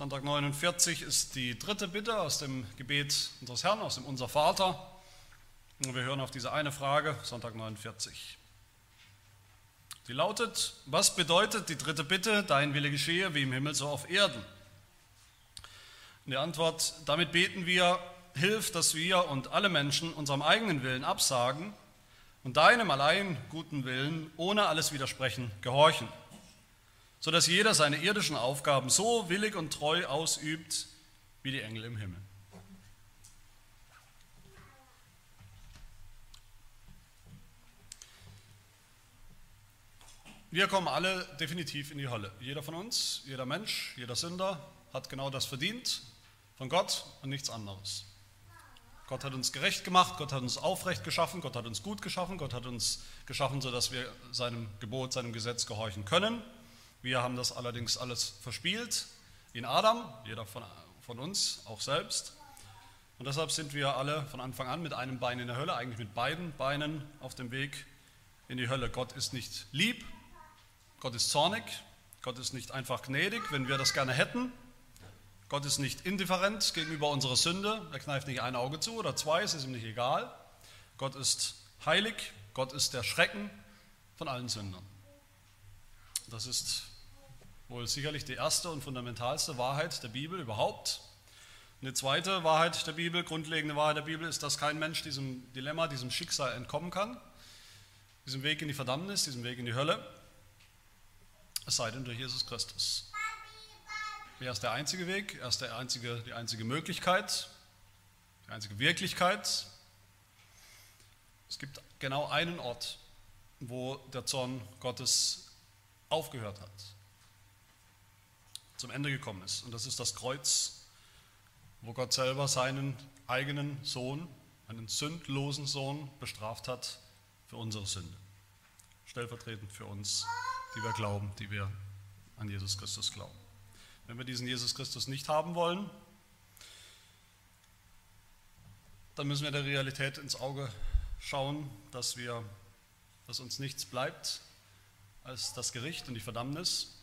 Sonntag 49 ist die dritte Bitte aus dem Gebet unseres Herrn, aus dem Unser Vater. Und wir hören auf diese eine Frage, Sonntag 49. Sie lautet, was bedeutet die dritte Bitte, dein Wille geschehe, wie im Himmel so auf Erden? Und die Antwort, damit beten wir, hilf, dass wir und alle Menschen unserem eigenen Willen absagen und deinem allein guten Willen ohne alles Widersprechen gehorchen sodass jeder seine irdischen Aufgaben so willig und treu ausübt wie die Engel im Himmel. Wir kommen alle definitiv in die Hölle. Jeder von uns, jeder Mensch, jeder Sünder hat genau das verdient von Gott und nichts anderes. Gott hat uns gerecht gemacht, Gott hat uns aufrecht geschaffen, Gott hat uns gut geschaffen, Gott hat uns geschaffen, sodass wir seinem Gebot, seinem Gesetz gehorchen können. Wir haben das allerdings alles verspielt in Adam, jeder von, von uns, auch selbst. Und deshalb sind wir alle von Anfang an mit einem Bein in der Hölle, eigentlich mit beiden Beinen auf dem Weg in die Hölle. Gott ist nicht lieb, Gott ist zornig, Gott ist nicht einfach gnädig, wenn wir das gerne hätten. Gott ist nicht indifferent gegenüber unserer Sünde, er kneift nicht ein Auge zu oder zwei, es ist ihm nicht egal. Gott ist heilig, Gott ist der Schrecken von allen Sündern. Das ist wohl sicherlich die erste und fundamentalste Wahrheit der Bibel überhaupt. Eine zweite Wahrheit der Bibel, grundlegende Wahrheit der Bibel, ist, dass kein Mensch diesem Dilemma, diesem Schicksal entkommen kann, diesem Weg in die Verdammnis, diesem Weg in die Hölle, es sei denn durch Jesus Christus. Er ist der einzige Weg, er ist der einzige, die einzige Möglichkeit, die einzige Wirklichkeit. Es gibt genau einen Ort, wo der Zorn Gottes aufgehört hat zum Ende gekommen ist. Und das ist das Kreuz, wo Gott selber seinen eigenen Sohn, einen sündlosen Sohn, bestraft hat für unsere Sünde. Stellvertretend für uns, die wir glauben, die wir an Jesus Christus glauben. Wenn wir diesen Jesus Christus nicht haben wollen, dann müssen wir der Realität ins Auge schauen, dass, wir, dass uns nichts bleibt als das Gericht und die Verdammnis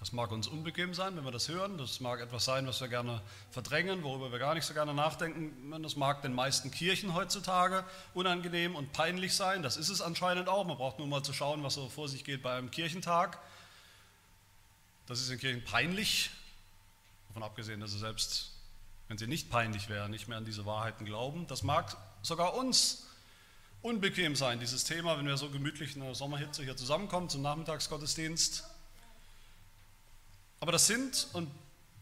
das mag uns unbequem sein, wenn wir das hören. Das mag etwas sein, was wir gerne verdrängen, worüber wir gar nicht so gerne nachdenken. Das mag den meisten Kirchen heutzutage unangenehm und peinlich sein. Das ist es anscheinend auch. Man braucht nur mal zu schauen, was so vor sich geht bei einem Kirchentag. Das ist in Kirchen peinlich. Davon abgesehen, dass sie selbst, wenn sie nicht peinlich wären, nicht mehr an diese Wahrheiten glauben. Das mag sogar uns unbequem sein, dieses Thema, wenn wir so gemütlich in der Sommerhitze hier zusammenkommen zum Nachmittagsgottesdienst aber das sind und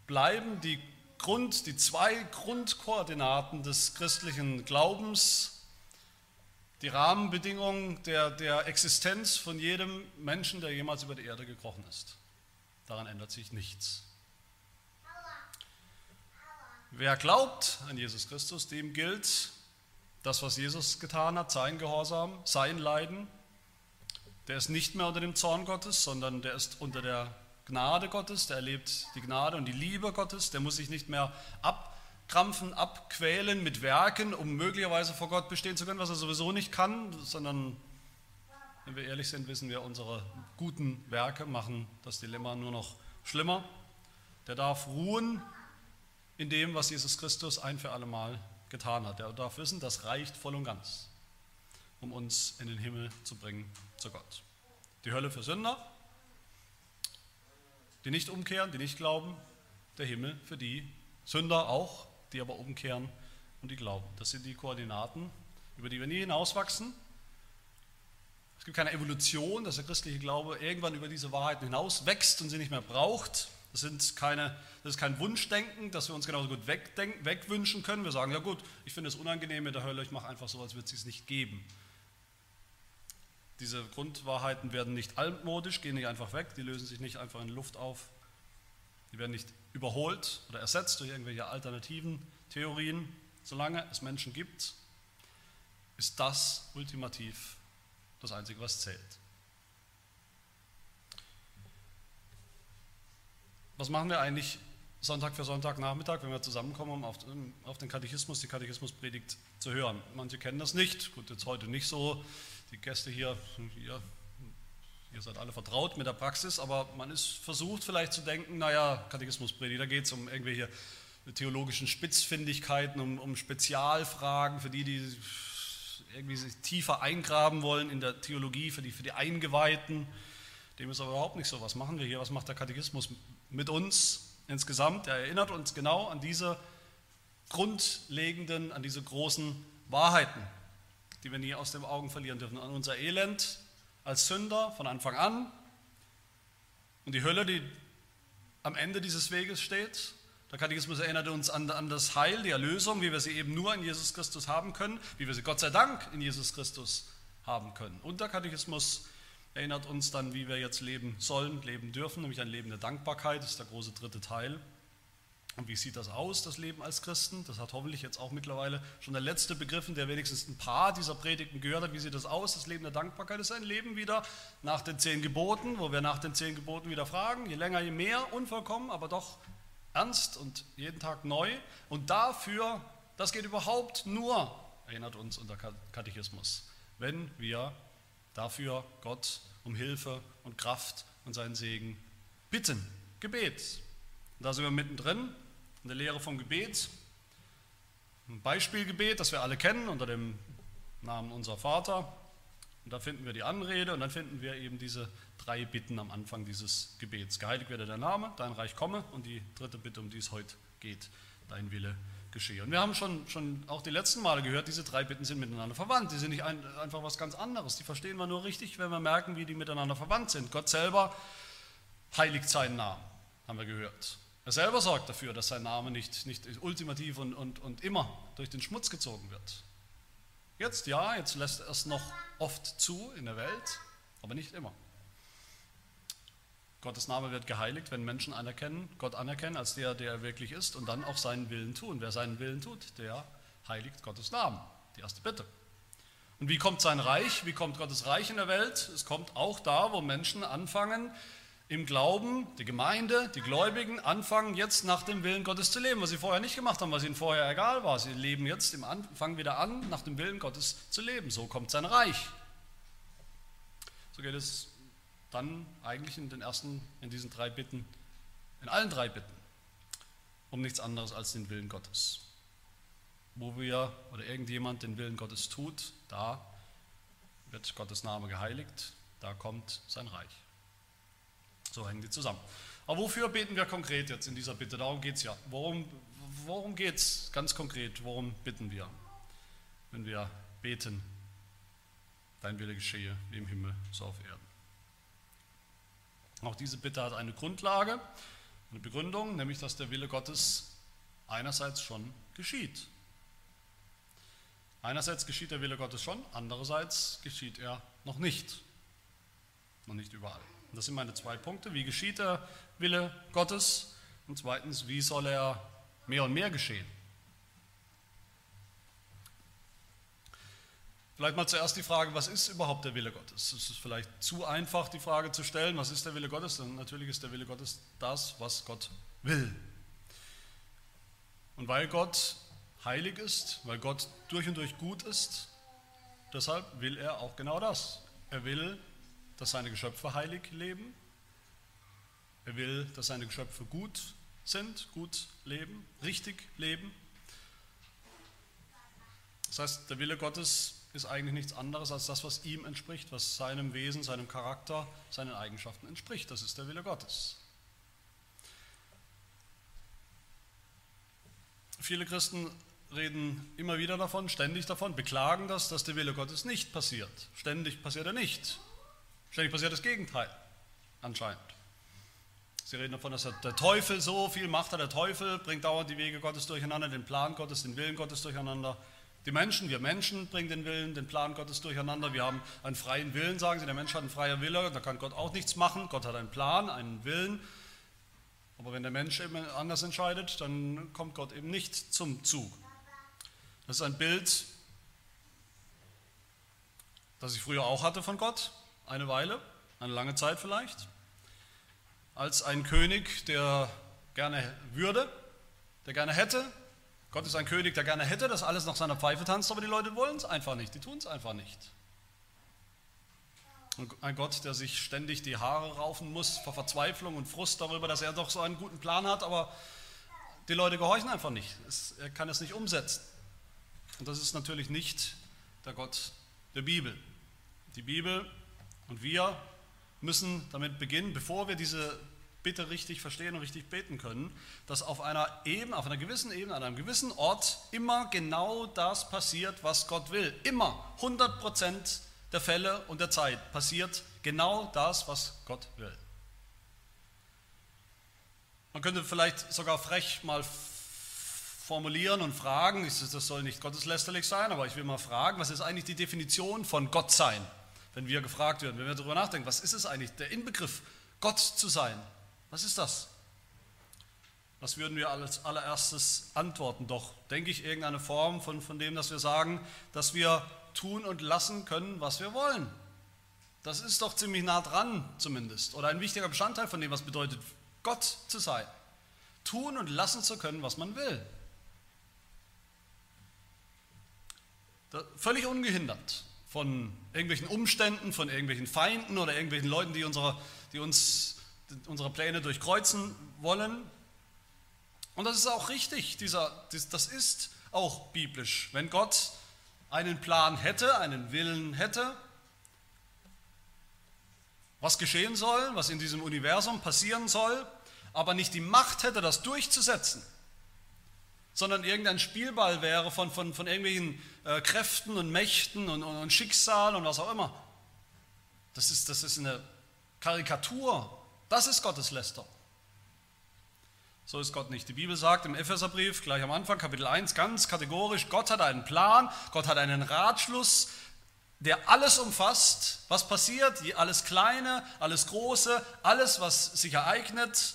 bleiben die Grund, die zwei Grundkoordinaten des christlichen Glaubens, die Rahmenbedingungen der, der Existenz von jedem Menschen, der jemals über die Erde gekrochen ist. Daran ändert sich nichts. Wer glaubt an Jesus Christus, dem gilt das, was Jesus getan hat, sein Gehorsam, sein Leiden. Der ist nicht mehr unter dem Zorn Gottes, sondern der ist unter der Gnade Gottes, der erlebt die Gnade und die Liebe Gottes, der muss sich nicht mehr abkrampfen, abquälen mit Werken, um möglicherweise vor Gott bestehen zu können, was er sowieso nicht kann, sondern wenn wir ehrlich sind, wissen wir, unsere guten Werke machen das Dilemma nur noch schlimmer. Der darf ruhen in dem, was Jesus Christus ein für alle Mal getan hat. Der darf wissen, das reicht voll und ganz, um uns in den Himmel zu bringen zu Gott. Die Hölle für Sünder, die nicht umkehren, die nicht glauben, der Himmel für die Sünder auch, die aber umkehren und die glauben. Das sind die Koordinaten, über die wir nie hinauswachsen. Es gibt keine Evolution, dass der christliche Glaube irgendwann über diese Wahrheiten hinaus wächst und sie nicht mehr braucht. Das, sind keine, das ist kein Wunschdenken, dass wir uns genauso gut wegdenken, wegwünschen können. Wir sagen, ja gut, ich finde es unangenehm mit der Hölle, ich mache einfach so, als würde es es nicht geben. Diese Grundwahrheiten werden nicht altmodisch, gehen nicht einfach weg, die lösen sich nicht einfach in Luft auf. Die werden nicht überholt oder ersetzt durch irgendwelche alternativen Theorien. Solange es Menschen gibt, ist das ultimativ das Einzige, was zählt. Was machen wir eigentlich Sonntag für Sonntag Nachmittag, wenn wir zusammenkommen, um auf den Katechismus, die Katechismuspredigt zu hören? Manche kennen das nicht, gut, jetzt heute nicht so die Gäste hier, hier Ihr seid alle vertraut mit der Praxis, aber man ist versucht vielleicht zu denken, naja, Katechismuspredigt, da geht es um irgendwelche theologischen Spitzfindigkeiten, um, um Spezialfragen für die, die irgendwie sich tiefer eingraben wollen in der Theologie, für die, für die Eingeweihten. Dem ist aber überhaupt nicht so. Was machen wir hier? Was macht der Katechismus mit uns insgesamt? Er erinnert uns genau an diese grundlegenden, an diese großen Wahrheiten, die wir nie aus den Augen verlieren dürfen. An unser Elend als Sünder von Anfang an und die Hölle, die am Ende dieses Weges steht der Katechismus erinnert uns an, an, das Heil, die Erlösung, wie wir sie eben nur in Jesus Christus haben können, wie wir sie Gott sei Dank in Jesus Christus haben können. Und der Katechismus erinnert uns dann, wie wir jetzt leben sollen, leben dürfen, nämlich ein Leben der Dankbarkeit, das ist der große dritte Teil. Und wie sieht das aus, das Leben als Christen? Das hat hoffentlich jetzt auch mittlerweile schon der letzte begriffen, der wenigstens ein paar dieser Predigten gehört hat. Wie sieht das aus? Das Leben der Dankbarkeit ist ein Leben wieder nach den zehn Geboten, wo wir nach den zehn Geboten wieder fragen, je länger, je mehr, unvollkommen, aber doch ernst und jeden Tag neu. Und dafür, das geht überhaupt nur, erinnert uns unser Katechismus, wenn wir dafür Gott um Hilfe und Kraft und seinen Segen bitten. Gebet. Und da sind wir mittendrin in der Lehre vom Gebet. Ein Beispielgebet, das wir alle kennen unter dem Namen unser Vater. Und da finden wir die Anrede und dann finden wir eben diese drei Bitten am Anfang dieses Gebets. Geheiligt werde der Name, dein Reich komme und die dritte Bitte, um die es heute geht, dein Wille geschehe. Und wir haben schon, schon auch die letzten Male gehört, diese drei Bitten sind miteinander verwandt. Die sind nicht ein, einfach was ganz anderes. Die verstehen wir nur richtig, wenn wir merken, wie die miteinander verwandt sind. Gott selber heiligt seinen Namen, haben wir gehört. Er selber sorgt dafür, dass sein Name nicht, nicht ultimativ und, und, und immer durch den Schmutz gezogen wird. Jetzt ja, jetzt lässt er es noch oft zu in der Welt, aber nicht immer. Gottes Name wird geheiligt, wenn Menschen anerkennen, Gott anerkennen als der, der er wirklich ist und dann auch seinen Willen tun. Wer seinen Willen tut, der heiligt Gottes Namen. Die erste Bitte. Und wie kommt sein Reich? Wie kommt Gottes Reich in der Welt? Es kommt auch da, wo Menschen anfangen, im Glauben, die Gemeinde, die Gläubigen anfangen jetzt nach dem Willen Gottes zu leben, was sie vorher nicht gemacht haben, was ihnen vorher egal war. Sie leben jetzt im Anfang wieder an, nach dem Willen Gottes zu leben. So kommt sein Reich. So geht es dann eigentlich in den ersten, in diesen drei Bitten, in allen drei Bitten, um nichts anderes als den Willen Gottes. Wo wir oder irgendjemand den Willen Gottes tut, da wird Gottes Name geheiligt, da kommt sein Reich. So hängen die zusammen. Aber wofür beten wir konkret jetzt in dieser Bitte? Darum geht es ja. Worum, worum geht es ganz konkret? Worum bitten wir, wenn wir beten, dein Wille geschehe, wie im Himmel, so auf Erden? Auch diese Bitte hat eine Grundlage, eine Begründung, nämlich dass der Wille Gottes einerseits schon geschieht. Einerseits geschieht der Wille Gottes schon, andererseits geschieht er noch nicht. Noch nicht überall. Und das sind meine zwei Punkte. Wie geschieht der Wille Gottes? Und zweitens, wie soll er mehr und mehr geschehen? Vielleicht mal zuerst die Frage, was ist überhaupt der Wille Gottes? Es ist vielleicht zu einfach, die Frage zu stellen, was ist der Wille Gottes? Denn natürlich ist der Wille Gottes das, was Gott will. Und weil Gott heilig ist, weil Gott durch und durch gut ist, deshalb will er auch genau das. Er will dass seine Geschöpfe heilig leben. Er will, dass seine Geschöpfe gut sind, gut leben, richtig leben. Das heißt, der Wille Gottes ist eigentlich nichts anderes als das, was ihm entspricht, was seinem Wesen, seinem Charakter, seinen Eigenschaften entspricht. Das ist der Wille Gottes. Viele Christen reden immer wieder davon, ständig davon, beklagen das, dass der Wille Gottes nicht passiert. Ständig passiert er nicht. Ständig passiert das Gegenteil, anscheinend. Sie reden davon, dass der Teufel so viel Macht hat. Der Teufel bringt dauernd die Wege Gottes durcheinander, den Plan Gottes, den Willen Gottes durcheinander. Die Menschen, wir Menschen bringen den Willen, den Plan Gottes durcheinander. Wir haben einen freien Willen, sagen sie. Der Mensch hat einen freien Wille, da kann Gott auch nichts machen. Gott hat einen Plan, einen Willen. Aber wenn der Mensch eben anders entscheidet, dann kommt Gott eben nicht zum Zug. Das ist ein Bild, das ich früher auch hatte von Gott eine Weile, eine lange Zeit vielleicht, als ein König, der gerne würde, der gerne hätte. Gott ist ein König, der gerne hätte, dass alles nach seiner Pfeife tanzt, aber die Leute wollen es einfach nicht, die tun es einfach nicht. Ein Gott, der sich ständig die Haare raufen muss vor Verzweiflung und Frust darüber, dass er doch so einen guten Plan hat, aber die Leute gehorchen einfach nicht. er kann es nicht umsetzen. Und das ist natürlich nicht der Gott der Bibel. Die Bibel und wir müssen damit beginnen, bevor wir diese Bitte richtig verstehen und richtig beten können, dass auf einer Ebene, auf einer gewissen Ebene, an einem gewissen Ort immer genau das passiert, was Gott will. Immer 100 Prozent der Fälle und der Zeit passiert genau das, was Gott will. Man könnte vielleicht sogar frech mal formulieren und fragen, das soll nicht gotteslästerlich sein, aber ich will mal fragen, was ist eigentlich die Definition von Gott sein, wenn wir gefragt werden, wenn wir darüber nachdenken, was ist es eigentlich, der Inbegriff, Gott zu sein? Was ist das? Was würden wir als allererstes antworten? Doch, denke ich, irgendeine Form von, von dem, dass wir sagen, dass wir tun und lassen können, was wir wollen. Das ist doch ziemlich nah dran zumindest. Oder ein wichtiger Bestandteil von dem, was bedeutet, Gott zu sein. Tun und lassen zu können, was man will. Völlig ungehindert von irgendwelchen Umständen, von irgendwelchen Feinden oder irgendwelchen Leuten, die, unsere, die uns unsere Pläne durchkreuzen wollen. Und das ist auch richtig, dieser, das ist auch biblisch. Wenn Gott einen Plan hätte, einen Willen hätte, was geschehen soll, was in diesem Universum passieren soll, aber nicht die Macht hätte, das durchzusetzen, sondern irgendein Spielball wäre von, von, von irgendwelchen äh, Kräften und Mächten und, und, und Schicksal und was auch immer. Das ist, das ist eine Karikatur das ist Gottes Lästerung. So ist Gott nicht. Die Bibel sagt im Epheserbrief gleich am Anfang, Kapitel 1, ganz kategorisch, Gott hat einen Plan, Gott hat einen Ratschluss, der alles umfasst, was passiert, alles Kleine, alles Große, alles, was sich ereignet,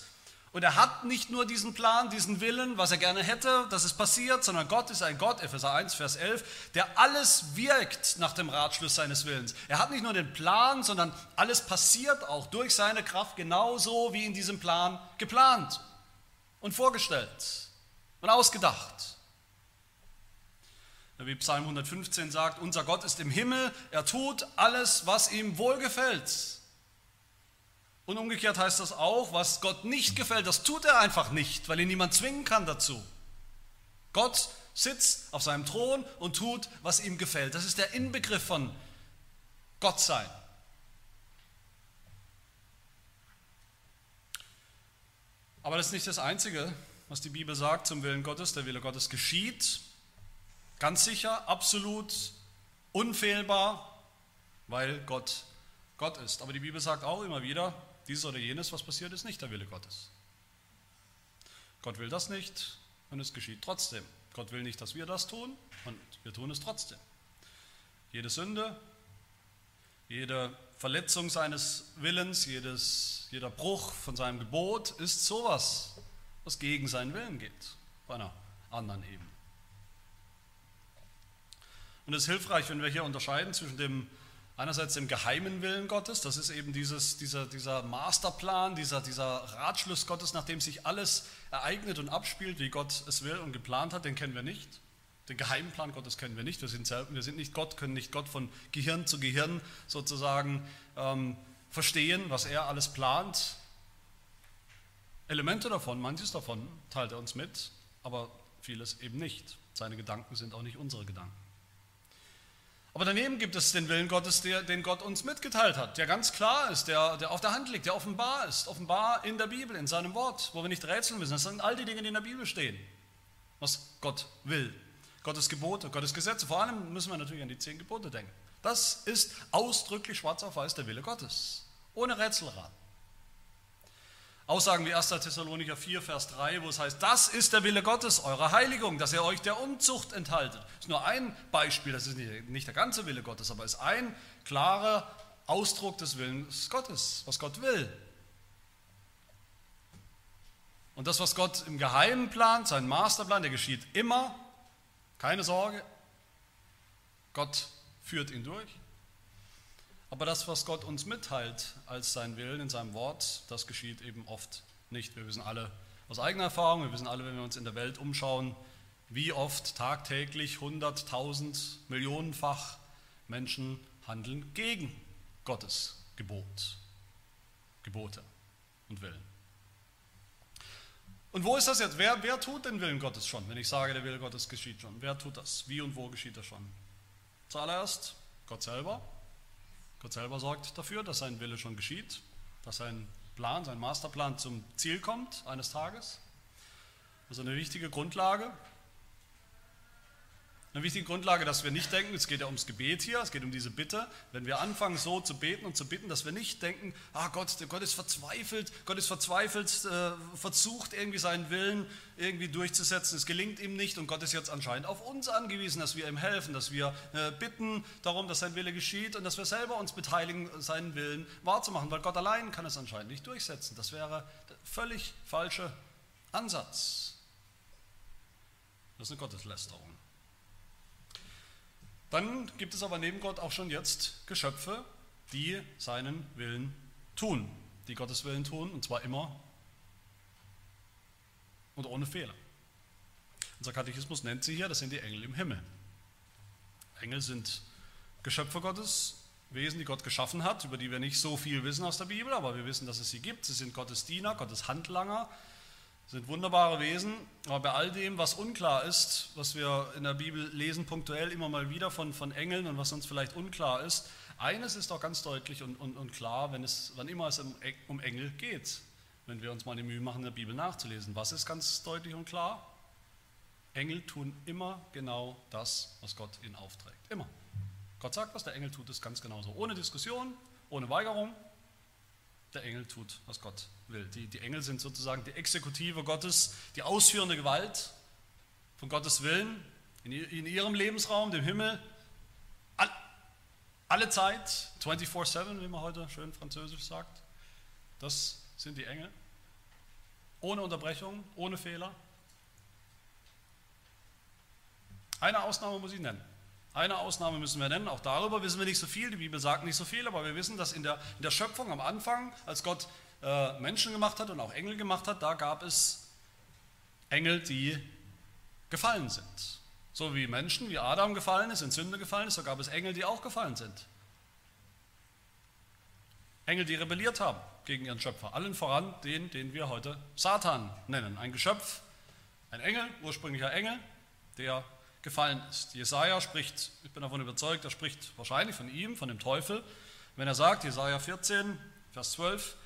und er hat nicht nur diesen Plan, diesen Willen, was er gerne hätte, dass es passiert, sondern Gott ist ein Gott, Epheser 1, Vers 11, der alles wirkt nach dem Ratschluss seines Willens. Er hat nicht nur den Plan, sondern alles passiert auch durch seine Kraft genauso wie in diesem Plan geplant und vorgestellt und ausgedacht. Wie Psalm 115 sagt, unser Gott ist im Himmel, er tut alles, was ihm wohlgefällt. Und umgekehrt heißt das auch, was Gott nicht gefällt, das tut er einfach nicht, weil ihn niemand zwingen kann dazu. Gott sitzt auf seinem Thron und tut, was ihm gefällt. Das ist der Inbegriff von Gott sein. Aber das ist nicht das Einzige, was die Bibel sagt zum Willen Gottes. Der Wille Gottes geschieht, ganz sicher, absolut, unfehlbar, weil Gott Gott ist. Aber die Bibel sagt auch immer wieder, dieses oder jenes, was passiert, ist nicht der Wille Gottes. Gott will das nicht und es geschieht trotzdem. Gott will nicht, dass wir das tun und wir tun es trotzdem. Jede Sünde, jede Verletzung seines Willens, jedes, jeder Bruch von seinem Gebot ist sowas, was gegen seinen Willen geht, auf einer anderen Ebene. Und es ist hilfreich, wenn wir hier unterscheiden zwischen dem Einerseits dem geheimen Willen Gottes, das ist eben dieses, dieser, dieser Masterplan, dieser, dieser Ratschluss Gottes, nachdem sich alles ereignet und abspielt, wie Gott es will und geplant hat, den kennen wir nicht. Den geheimen Plan Gottes kennen wir nicht. Wir sind, wir sind nicht Gott, können nicht Gott von Gehirn zu Gehirn sozusagen ähm, verstehen, was er alles plant. Elemente davon, manches davon teilt er uns mit, aber vieles eben nicht. Seine Gedanken sind auch nicht unsere Gedanken. Aber daneben gibt es den Willen Gottes, der, den Gott uns mitgeteilt hat, der ganz klar ist, der, der auf der Hand liegt, der offenbar ist, offenbar in der Bibel, in seinem Wort, wo wir nicht rätseln müssen. Das sind all die Dinge, die in der Bibel stehen, was Gott will. Gottes Gebote, Gottes Gesetze. Vor allem müssen wir natürlich an die zehn Gebote denken. Das ist ausdrücklich schwarz auf weiß der Wille Gottes, ohne Rätselraten. Aussagen wie 1. Thessalonicher 4, Vers 3, wo es heißt, das ist der Wille Gottes, eure Heiligung, dass ihr euch der Unzucht enthaltet. Das ist nur ein Beispiel, das ist nicht der ganze Wille Gottes, aber ist ein klarer Ausdruck des Willens Gottes, was Gott will. Und das, was Gott im Geheimen plant, sein Masterplan, der geschieht immer, keine Sorge, Gott führt ihn durch. Aber das, was Gott uns mitteilt als sein Willen in seinem Wort, das geschieht eben oft nicht. Wir wissen alle aus eigener Erfahrung, wir wissen alle, wenn wir uns in der Welt umschauen, wie oft tagtäglich hunderttausend, millionenfach Menschen handeln gegen Gottes Gebot, Gebote und Willen. Und wo ist das jetzt? Wer, wer tut den Willen Gottes schon, wenn ich sage, der Wille Gottes geschieht schon? Wer tut das? Wie und wo geschieht das schon? Zuallererst Gott selber. Gott selber sorgt dafür, dass sein Wille schon geschieht, dass sein Plan, sein Masterplan zum Ziel kommt eines Tages. Das ist eine wichtige Grundlage. Eine wichtige Grundlage, dass wir nicht denken, es geht ja ums Gebet hier, es geht um diese Bitte. Wenn wir anfangen so zu beten und zu bitten, dass wir nicht denken, ah Gott, Gott ist verzweifelt, Gott ist verzweifelt, äh, versucht irgendwie seinen Willen irgendwie durchzusetzen, es gelingt ihm nicht und Gott ist jetzt anscheinend auf uns angewiesen, dass wir ihm helfen, dass wir äh, bitten darum, dass sein Wille geschieht und dass wir selber uns beteiligen, seinen Willen wahrzumachen, weil Gott allein kann es anscheinend nicht durchsetzen. Das wäre der völlig falsche Ansatz. Das ist eine Gotteslästerung. Dann gibt es aber neben Gott auch schon jetzt Geschöpfe, die seinen Willen tun, die Gottes Willen tun, und zwar immer und ohne Fehler. Unser Katechismus nennt sie hier, das sind die Engel im Himmel. Engel sind Geschöpfe Gottes, Wesen, die Gott geschaffen hat, über die wir nicht so viel wissen aus der Bibel, aber wir wissen, dass es sie gibt. Sie sind Gottes Diener, Gottes Handlanger, sind wunderbare Wesen, aber bei all dem, was unklar ist, was wir in der Bibel lesen, punktuell immer mal wieder von, von Engeln und was uns vielleicht unklar ist, eines ist doch ganz deutlich und, und, und klar, wenn es, wann immer es um, um Engel geht, wenn wir uns mal die Mühe machen, in der Bibel nachzulesen. Was ist ganz deutlich und klar? Engel tun immer genau das, was Gott ihnen aufträgt. Immer. Gott sagt was, der Engel tut es ganz genauso. Ohne Diskussion, ohne Weigerung. Der Engel tut, was Gott will. Die, die Engel sind sozusagen die Exekutive Gottes, die ausführende Gewalt von Gottes Willen in, in ihrem Lebensraum, dem Himmel, all, alle Zeit, 24-7, wie man heute schön französisch sagt. Das sind die Engel. Ohne Unterbrechung, ohne Fehler. Eine Ausnahme muss ich nennen. Eine Ausnahme müssen wir nennen, auch darüber wissen wir nicht so viel, die Bibel sagt nicht so viel, aber wir wissen, dass in der, in der Schöpfung am Anfang, als Gott äh, Menschen gemacht hat und auch Engel gemacht hat, da gab es Engel, die gefallen sind. So wie Menschen, wie Adam gefallen ist, in Sünde gefallen ist, so gab es Engel, die auch gefallen sind. Engel, die rebelliert haben gegen ihren Schöpfer. Allen voran den, den wir heute Satan nennen. Ein Geschöpf, ein Engel, ursprünglicher Engel, der gefallen ist. Jesaja spricht, ich bin davon überzeugt, er spricht wahrscheinlich von ihm, von dem Teufel, wenn er sagt, Jesaja 14, Vers 12,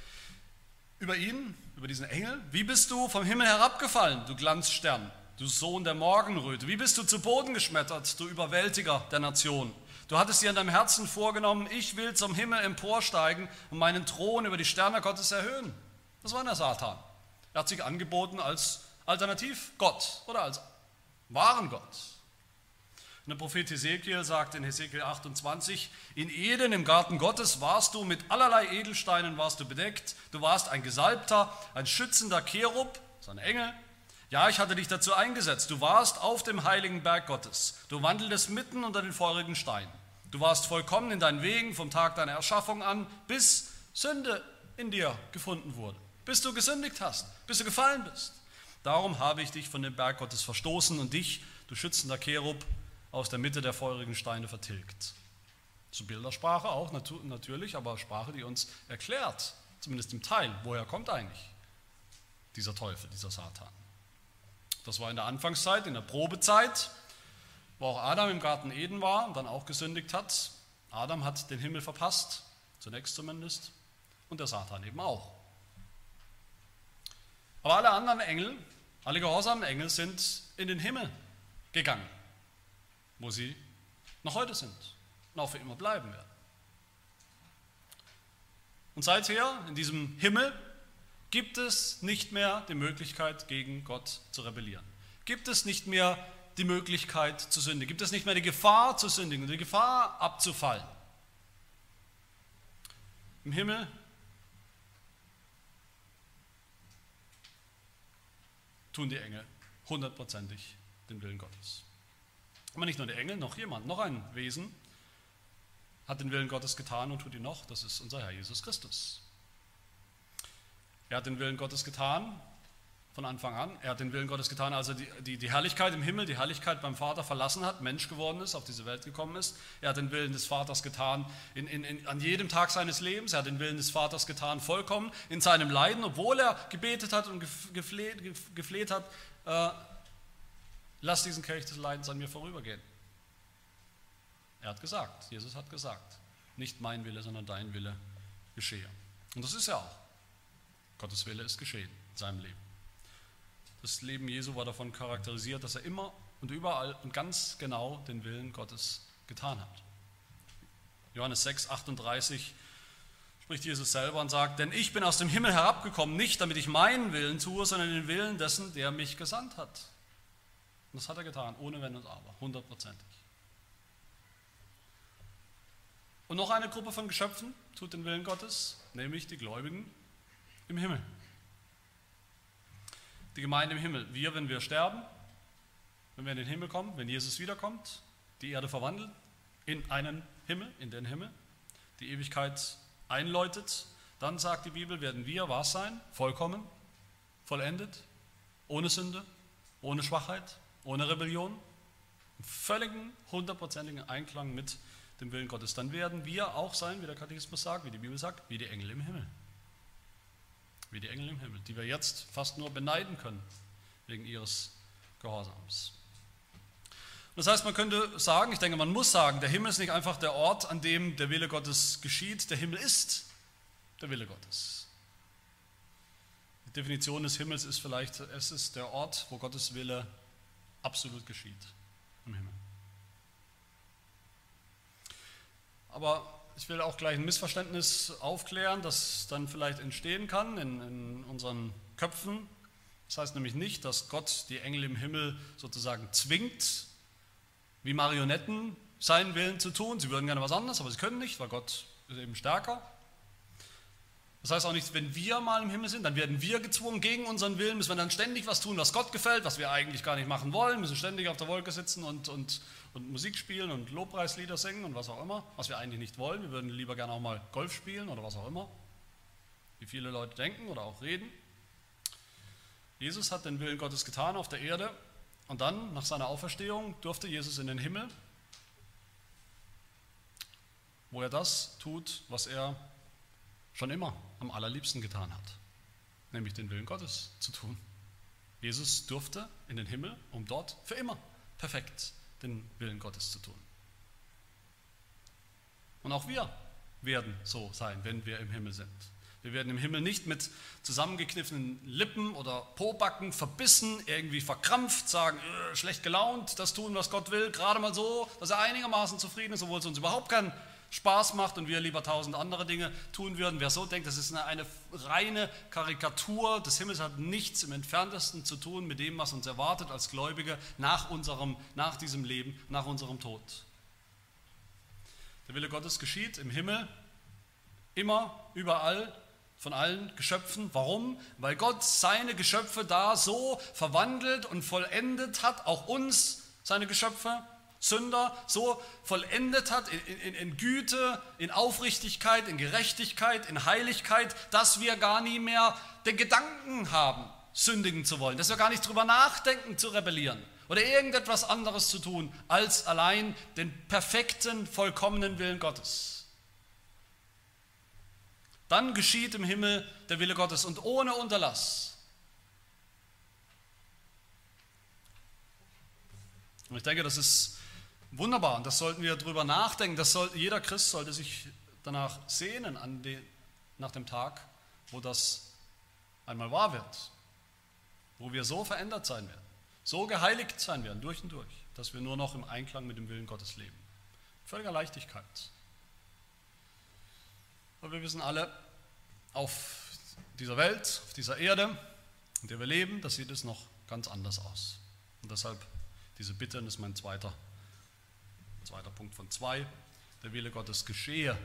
über ihn, über diesen Engel. Wie bist du vom Himmel herabgefallen, du Glanzstern, du Sohn der Morgenröte? Wie bist du zu Boden geschmettert, du Überwältiger der Nation? Du hattest dir in deinem Herzen vorgenommen, ich will zum Himmel emporsteigen und meinen Thron über die Sterne Gottes erhöhen. Das war der Satan. Er hat sich angeboten als Alternativgott oder als wahren Gott. Und der Prophet Hesekiel sagt in Hesekiel 28, in Eden im Garten Gottes warst du mit allerlei Edelsteinen warst du bedeckt, du warst ein Gesalbter, ein schützender Cherub, so ein Engel. Ja, ich hatte dich dazu eingesetzt, du warst auf dem heiligen Berg Gottes, du wandeltest mitten unter den feurigen Steinen. Du warst vollkommen in deinen Wegen vom Tag deiner Erschaffung an, bis Sünde in dir gefunden wurde, bis du gesündigt hast, bis du gefallen bist. Darum habe ich dich von dem Berg Gottes verstoßen und dich, du schützender Cherub, aus der Mitte der feurigen Steine vertilgt. Zu Bildersprache auch natürlich, aber Sprache, die uns erklärt, zumindest im Teil, woher kommt eigentlich dieser Teufel, dieser Satan. Das war in der Anfangszeit, in der Probezeit, wo auch Adam im Garten Eden war und dann auch gesündigt hat. Adam hat den Himmel verpasst, zunächst zumindest, und der Satan eben auch. Aber alle anderen Engel, alle gehorsamen Engel sind in den Himmel gegangen wo sie noch heute sind und auch für immer bleiben werden. Und seither in diesem Himmel gibt es nicht mehr die Möglichkeit, gegen Gott zu rebellieren. Gibt es nicht mehr die Möglichkeit zu sündigen. Gibt es nicht mehr die Gefahr zu sündigen, die Gefahr abzufallen. Im Himmel tun die Engel hundertprozentig den Willen Gottes. Aber nicht nur der Engel, noch jemand, noch ein Wesen hat den Willen Gottes getan und tut ihn noch, das ist unser Herr Jesus Christus. Er hat den Willen Gottes getan von Anfang an. Er hat den Willen Gottes getan, als er die, die, die Herrlichkeit im Himmel, die Herrlichkeit beim Vater verlassen hat, Mensch geworden ist, auf diese Welt gekommen ist. Er hat den Willen des Vaters getan in, in, in, an jedem Tag seines Lebens. Er hat den Willen des Vaters getan vollkommen in seinem Leiden, obwohl er gebetet hat und gefleht, gefleht hat, äh, lass diesen Kelch des Leidens an mir vorübergehen. Er hat gesagt, Jesus hat gesagt, nicht mein Wille, sondern dein Wille geschehe. Und das ist ja auch. Gottes Wille ist geschehen in seinem Leben. Das Leben Jesu war davon charakterisiert, dass er immer und überall und ganz genau den Willen Gottes getan hat. Johannes 6, 38 spricht Jesus selber und sagt, denn ich bin aus dem Himmel herabgekommen, nicht damit ich meinen Willen tue, sondern den Willen dessen, der mich gesandt hat. Und das hat er getan, ohne Wenn und Aber, hundertprozentig. Und noch eine Gruppe von Geschöpfen tut den Willen Gottes, nämlich die Gläubigen im Himmel die Gemeinde im Himmel. Wir, wenn wir sterben, wenn wir in den Himmel kommen, wenn Jesus wiederkommt, die Erde verwandelt in einen Himmel, in den Himmel, die Ewigkeit einläutet, dann sagt die Bibel, werden wir was sein? Vollkommen, vollendet, ohne Sünde, ohne Schwachheit, ohne Rebellion, im völligen, hundertprozentigen Einklang mit dem Willen Gottes. Dann werden wir auch sein, wie der Katechismus sagt, wie die Bibel sagt, wie die Engel im Himmel wie die Engel im Himmel, die wir jetzt fast nur beneiden können wegen ihres Gehorsams. Das heißt, man könnte sagen, ich denke, man muss sagen, der Himmel ist nicht einfach der Ort, an dem der Wille Gottes geschieht, der Himmel ist der Wille Gottes. Die Definition des Himmels ist vielleicht, es ist der Ort, wo Gottes Wille absolut geschieht, im Himmel. Aber ich will auch gleich ein Missverständnis aufklären, das dann vielleicht entstehen kann in, in unseren Köpfen. Das heißt nämlich nicht, dass Gott die Engel im Himmel sozusagen zwingt, wie Marionetten seinen Willen zu tun. Sie würden gerne was anderes, aber sie können nicht, weil Gott ist eben stärker. Das heißt auch nicht, wenn wir mal im Himmel sind, dann werden wir gezwungen, gegen unseren Willen müssen wir dann ständig was tun, was Gott gefällt, was wir eigentlich gar nicht machen wollen, müssen ständig auf der Wolke sitzen und, und, und Musik spielen und Lobpreislieder singen und was auch immer, was wir eigentlich nicht wollen. Wir würden lieber gerne auch mal Golf spielen oder was auch immer, wie viele Leute denken oder auch reden. Jesus hat den Willen Gottes getan auf der Erde und dann, nach seiner Auferstehung, durfte Jesus in den Himmel, wo er das tut, was er schon immer am allerliebsten getan hat, nämlich den Willen Gottes zu tun. Jesus durfte in den Himmel, um dort für immer perfekt den Willen Gottes zu tun. Und auch wir werden so sein, wenn wir im Himmel sind. Wir werden im Himmel nicht mit zusammengekniffenen Lippen oder Pobacken verbissen, irgendwie verkrampft, sagen, äh, schlecht gelaunt, das tun, was Gott will, gerade mal so, dass er einigermaßen zufrieden ist, obwohl es uns überhaupt keinen Spaß macht und wir lieber tausend andere Dinge tun würden. Wer so denkt, das ist eine, eine, reine Karikatur des Himmels, hat nichts im entferntesten zu tun mit dem, was uns erwartet als Gläubige nach, unserem, nach diesem Leben, nach unserem Tod. Der Wille Gottes geschieht im Himmel, immer, überall, von allen Geschöpfen. Warum? Weil Gott seine Geschöpfe da so verwandelt und vollendet hat, auch uns, seine Geschöpfe, Sünder so vollendet hat in, in, in, Güte, in Aufrichtigkeit, in Gerechtigkeit, in Heiligkeit, dass wir gar nie mehr den Gedanken haben, sündigen zu wollen, dass wir gar nicht drüber nachdenken, zu rebellieren oder irgendetwas anderes zu tun, als allein den perfekten, vollkommenen Willen Gottes. Dann geschieht im Himmel der Wille Gottes und ohne Unterlass. Und ich denke, das ist Wunderbar, und das sollten wir darüber nachdenken. Das soll, jeder Christ sollte sich danach sehnen, an den, nach dem Tag, wo das einmal wahr wird, wo wir so verändert sein werden, so geheiligt sein werden, durch und durch, dass wir nur noch im Einklang mit dem Willen Gottes leben. Völliger Leichtigkeit. Aber wir wissen alle, auf dieser Welt, auf dieser Erde, in der wir leben, das sieht es noch ganz anders aus. Und deshalb diese Bitte, das ist mein zweiter Zweiter Punkt von zwei, der Wille Gottes geschehe,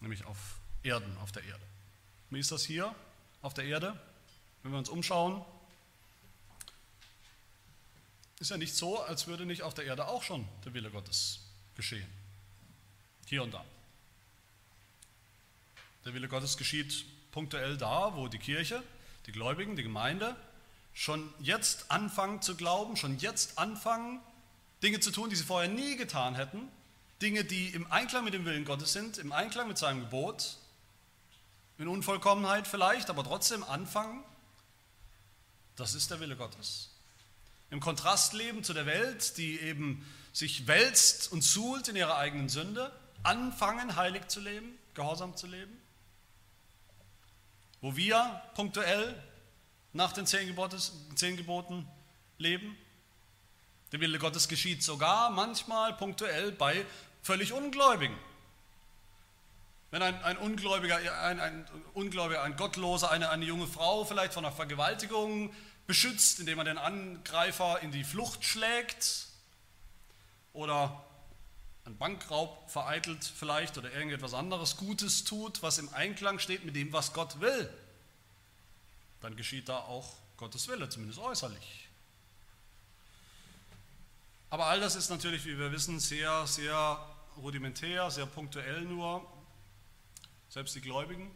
nämlich auf Erden, auf der Erde. Wie ist das hier auf der Erde? Wenn wir uns umschauen, ist ja nicht so, als würde nicht auf der Erde auch schon der Wille Gottes geschehen. Hier und da. Der Wille Gottes geschieht punktuell da, wo die Kirche, die Gläubigen, die Gemeinde, schon jetzt anfangen zu glauben, schon jetzt anfangen, Dinge zu tun, die sie vorher nie getan hätten, Dinge, die im Einklang mit dem Willen Gottes sind, im Einklang mit seinem Gebot, in Unvollkommenheit vielleicht, aber trotzdem anfangen, das ist der Wille Gottes. Im Kontrast leben zu der Welt, die eben sich wälzt und suhlt in ihrer eigenen Sünde, anfangen, heilig zu leben, gehorsam zu leben. Wo wir punktuell nach den zehn, Gebotes, zehn Geboten leben. Der Wille Gottes geschieht sogar manchmal punktuell bei völlig Ungläubigen. Wenn ein, ein Ungläubiger, ein, ein, Ungläubiger, ein Gottloser eine, eine junge Frau vielleicht von einer Vergewaltigung beschützt, indem er den Angreifer in die Flucht schlägt oder einen Bankraub vereitelt vielleicht oder irgendetwas anderes Gutes tut, was im Einklang steht mit dem, was Gott will, dann geschieht da auch Gottes Wille, zumindest äußerlich. Aber all das ist natürlich, wie wir wissen, sehr, sehr rudimentär, sehr punktuell nur. Selbst die Gläubigen,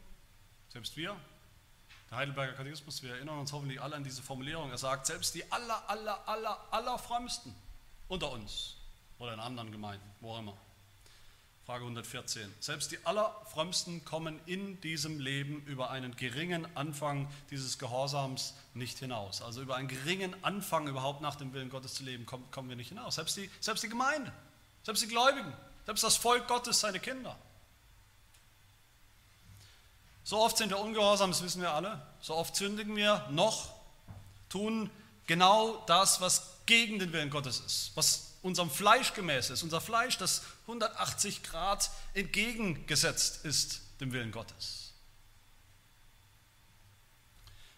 selbst wir, der Heidelberger Katechismus, wir erinnern uns hoffentlich alle an diese Formulierung. Er sagt, selbst die aller, aller, aller, aller frömmsten unter uns oder in anderen Gemeinden, wo auch immer. Frage 114. Selbst die allerfrömmsten kommen in diesem Leben über einen geringen Anfang dieses Gehorsams nicht hinaus. Also über einen geringen Anfang überhaupt nach dem Willen Gottes zu leben, kommen, wir nicht hinaus. Selbst die, selbst die Gemeinde, selbst die Gläubigen, selbst das Volk Gottes, seine Kinder. So oft sind wir ungehorsam, das wissen wir alle. So oft sündigen wir noch, tun genau das, was gegen den Willen Gottes ist, was unserem Fleisch gemäß ist. Unser Fleisch, das 180 Grad entgegengesetzt ist dem Willen Gottes.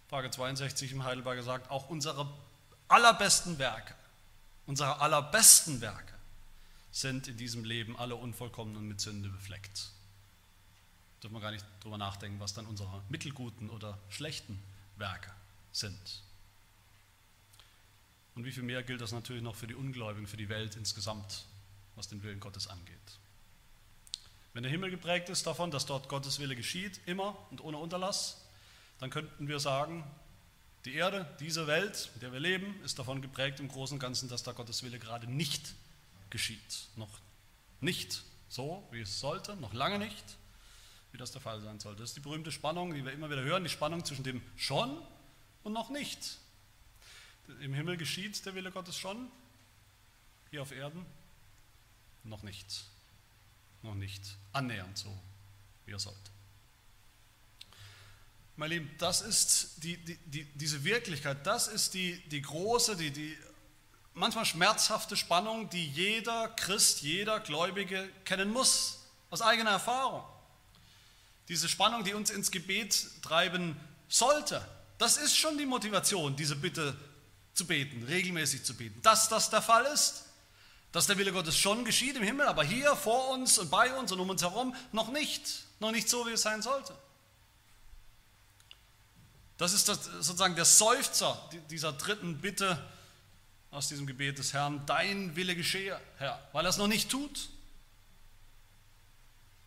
Frage 62 im Heidelberger sagt, auch unsere allerbesten Werke, unsere allerbesten Werke sind in diesem Leben alle unvollkommen und mit Sünde befleckt dürfen wir gar nicht darüber nachdenken, was dann unsere mittelguten oder schlechten Werke sind. Und wie viel mehr gilt das natürlich noch für die Ungläubigen, für die Welt insgesamt, was den Willen Gottes angeht. Wenn der Himmel geprägt ist davon, dass dort Gottes Wille geschieht, immer und ohne Unterlass, dann könnten wir sagen, die Erde, diese Welt, in der wir leben, ist davon geprägt im Großen und Ganzen, dass da Gottes Wille gerade nicht geschieht. Noch nicht so, wie es sollte, noch lange nicht wie das der Fall sein soll. Das ist die berühmte Spannung, die wir immer wieder hören, die Spannung zwischen dem schon und noch nicht. Im Himmel geschieht der Wille Gottes schon, hier auf Erden noch nicht. Noch nicht annähernd so, wie er sollte. Meine Lieben, das ist die, die, die, diese Wirklichkeit, das ist die, die große, die, die manchmal schmerzhafte Spannung, die jeder Christ, jeder Gläubige kennen muss, aus eigener Erfahrung. Diese Spannung, die uns ins Gebet treiben sollte, das ist schon die Motivation, diese Bitte zu beten, regelmäßig zu beten. Dass das der Fall ist, dass der Wille Gottes schon geschieht im Himmel, aber hier vor uns und bei uns und um uns herum noch nicht, noch nicht so, wie es sein sollte. Das ist das, sozusagen der Seufzer dieser dritten Bitte aus diesem Gebet des Herrn, dein Wille geschehe, Herr, weil er es noch nicht tut.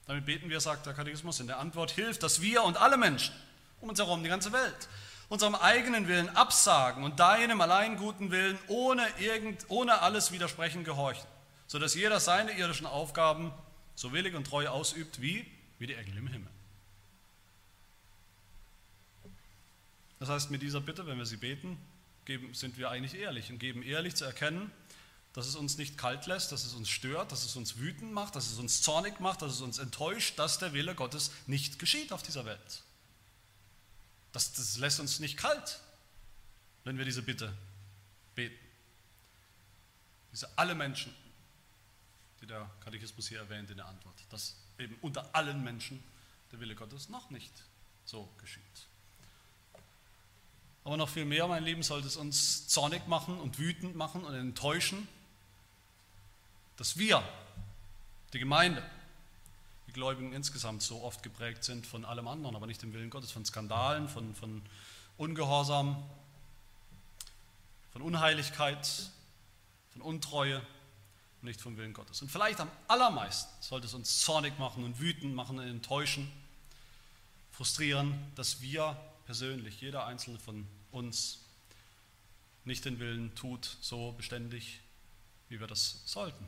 Damit beten wir, sagt der Katechismus in der Antwort, hilft, dass wir und alle Menschen um uns herum, die ganze Welt, unserem eigenen Willen absagen und deinem allein guten Willen ohne, irgend, ohne alles widersprechen gehorchen, sodass jeder seine irdischen Aufgaben so willig und treu ausübt wie, wie die Engel im Himmel. Das heißt, mit dieser Bitte, wenn wir sie beten, geben, sind wir eigentlich ehrlich und geben ehrlich zu erkennen, dass es uns nicht kalt lässt, dass es uns stört, dass es uns wütend macht, dass es uns zornig macht, dass es uns enttäuscht, dass der Wille Gottes nicht geschieht auf dieser Welt. Das, das lässt uns nicht kalt, wenn wir diese Bitte beten. Diese alle Menschen, die der Katechismus hier erwähnt in der Antwort, dass eben unter allen Menschen der Wille Gottes noch nicht so geschieht. Aber noch viel mehr, mein Leben, sollte es uns zornig machen und wütend machen und enttäuschen, dass wir, die Gemeinde, Gläubigen insgesamt so oft geprägt sind von allem anderen, aber nicht dem Willen Gottes, von Skandalen, von, von Ungehorsam, von Unheiligkeit, von Untreue nicht vom Willen Gottes. Und vielleicht am allermeisten sollte es uns zornig machen und wütend machen und enttäuschen, frustrieren, dass wir persönlich, jeder einzelne von uns nicht den Willen tut, so beständig, wie wir das sollten.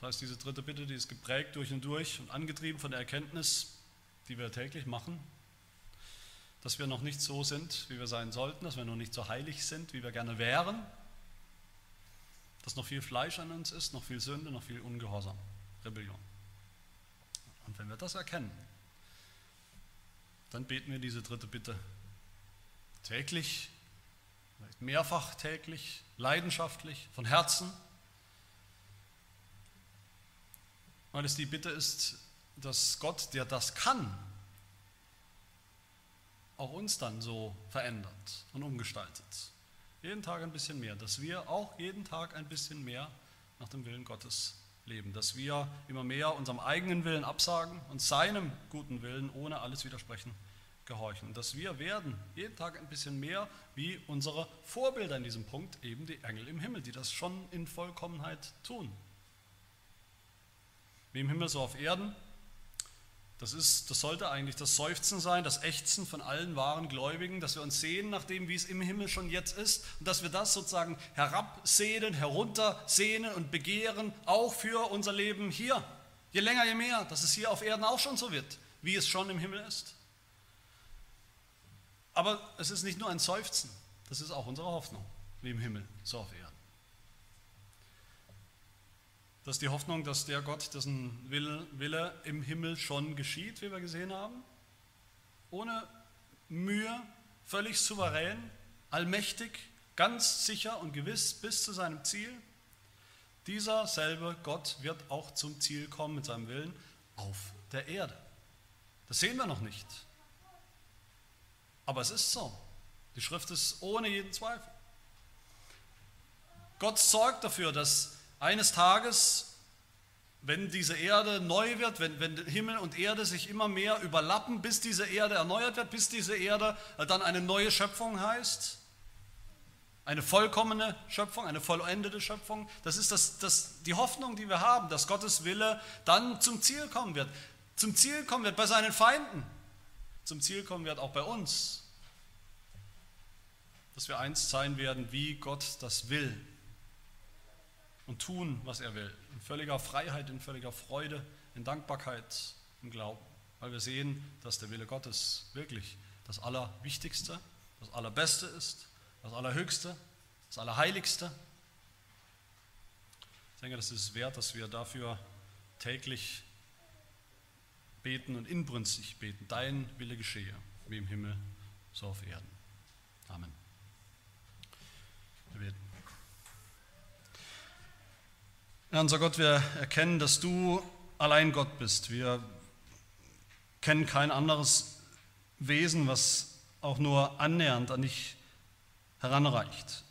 Das heißt, diese dritte Bitte, die ist geprägt durch und durch und angetrieben von der Erkenntnis, die wir täglich machen, dass wir noch nicht so sind, wie wir sein sollten, dass wir noch nicht so heilig sind, wie wir gerne wären, dass noch viel Fleisch an uns ist, noch viel Sünde, noch viel Ungehorsam, Rebellion. Und wenn wir das erkennen, dann beten wir diese dritte Bitte täglich, vielleicht mehrfach täglich, leidenschaftlich, von Herzen, weil es die Bitte ist, dass Gott, der das kann, auch uns dann so verändert und umgestaltet. Jeden Tag ein bisschen mehr, dass wir auch jeden Tag ein bisschen mehr nach dem Willen Gottes leben, dass wir immer mehr unserem eigenen Willen absagen und seinem guten Willen ohne alles widersprechen gehorchen. Dass wir werden jeden Tag ein bisschen mehr wie unsere Vorbilder in diesem Punkt, eben die Engel im Himmel, die das schon in Vollkommenheit tun. Wie im Himmel so auf Erden, das, ist, das sollte eigentlich das Seufzen sein, das Ächzen von allen wahren Gläubigen, dass wir uns sehen nach dem, wie es im Himmel schon jetzt ist und dass wir das sozusagen herabsehnen, heruntersehnen und begehren, auch für unser Leben hier. Je länger, je mehr, dass es hier auf Erden auch schon so wird, wie es schon im Himmel ist. Aber es ist nicht nur ein Seufzen, das ist auch unsere Hoffnung, wie im Himmel, so auf Erden. Das ist die Hoffnung, dass der Gott, dessen Wille im Himmel schon geschieht, wie wir gesehen haben, ohne Mühe, völlig souverän, allmächtig, ganz sicher und gewiss bis zu seinem Ziel. Dieser selbe Gott wird auch zum Ziel kommen mit seinem Willen auf der Erde. Das sehen wir noch nicht. Aber es ist so. Die Schrift ist ohne jeden Zweifel. Gott sorgt dafür, dass eines Tages, wenn diese Erde neu wird, wenn, wenn Himmel und Erde sich immer mehr überlappen, bis diese Erde erneuert wird, bis diese Erde dann eine neue Schöpfung heißt, eine vollkommene Schöpfung, eine vollendete Schöpfung, das ist das, das, die Hoffnung, die wir haben, dass Gottes Wille dann zum Ziel kommen wird. Zum Ziel kommen wird bei seinen Feinden, zum Ziel kommen wird auch bei uns, dass wir einst sein werden, wie Gott das will und tun, was er will. In völliger Freiheit, in völliger Freude, in Dankbarkeit, im Glauben. Weil wir sehen, dass der Wille Gottes wirklich das Allerwichtigste, das Allerbeste ist, das Allerhöchste, das Allerheiligste. Ich denke, das ist wert, dass wir dafür täglich beten und inbrünstig beten. Dein Wille geschehe, wie im Himmel, so auf Erden. Amen. Wir beten. Herr unser Gott, wir erkennen, dass du allein Gott bist. Wir kennen kein anderes Wesen, was auch nur annähernd an dich heranreicht.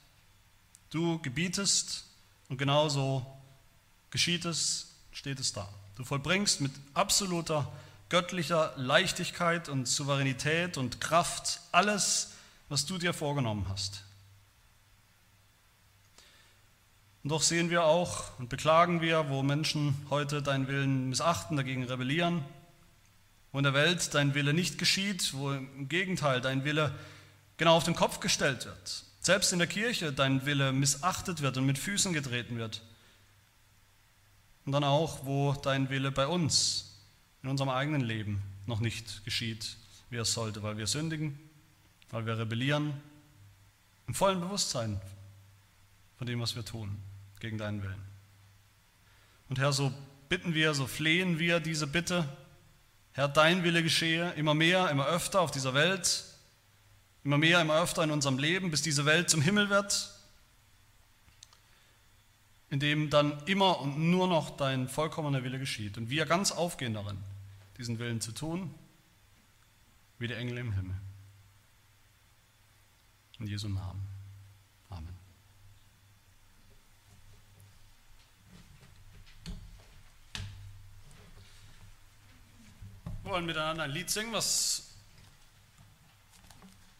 Du gebietest und genauso geschieht es, steht es da. Du vollbringst mit absoluter göttlicher Leichtigkeit und Souveränität und Kraft alles, was du dir vorgenommen hast. Und doch sehen wir auch und beklagen wir, wo Menschen heute deinen Willen missachten, dagegen rebellieren, wo in der Welt dein Wille nicht geschieht, wo im Gegenteil dein Wille genau auf den Kopf gestellt wird. Selbst in der Kirche dein Wille missachtet wird und mit Füßen getreten wird. Und dann auch, wo dein Wille bei uns, in unserem eigenen Leben, noch nicht geschieht, wie es sollte, weil wir sündigen, weil wir rebellieren, im vollen Bewusstsein von dem, was wir tun gegen deinen Willen. Und Herr, so bitten wir, so flehen wir diese Bitte, Herr, dein Wille geschehe immer mehr, immer öfter auf dieser Welt, immer mehr, immer öfter in unserem Leben, bis diese Welt zum Himmel wird, in dem dann immer und nur noch dein vollkommener Wille geschieht und wir ganz aufgehen darin, diesen Willen zu tun, wie die Engel im Himmel. In Jesu Namen. Wir wollen miteinander ein Lied singen, was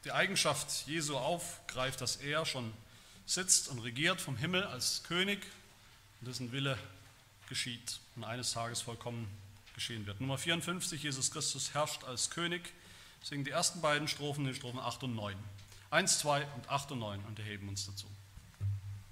die Eigenschaft Jesu aufgreift, dass er schon sitzt und regiert vom Himmel als König und dessen Wille geschieht und eines Tages vollkommen geschehen wird. Nummer 54, Jesus Christus herrscht als König. Singen die ersten beiden Strophen, die Strophen 8 und 9. 1, 2 und 8 und 9 und erheben uns dazu.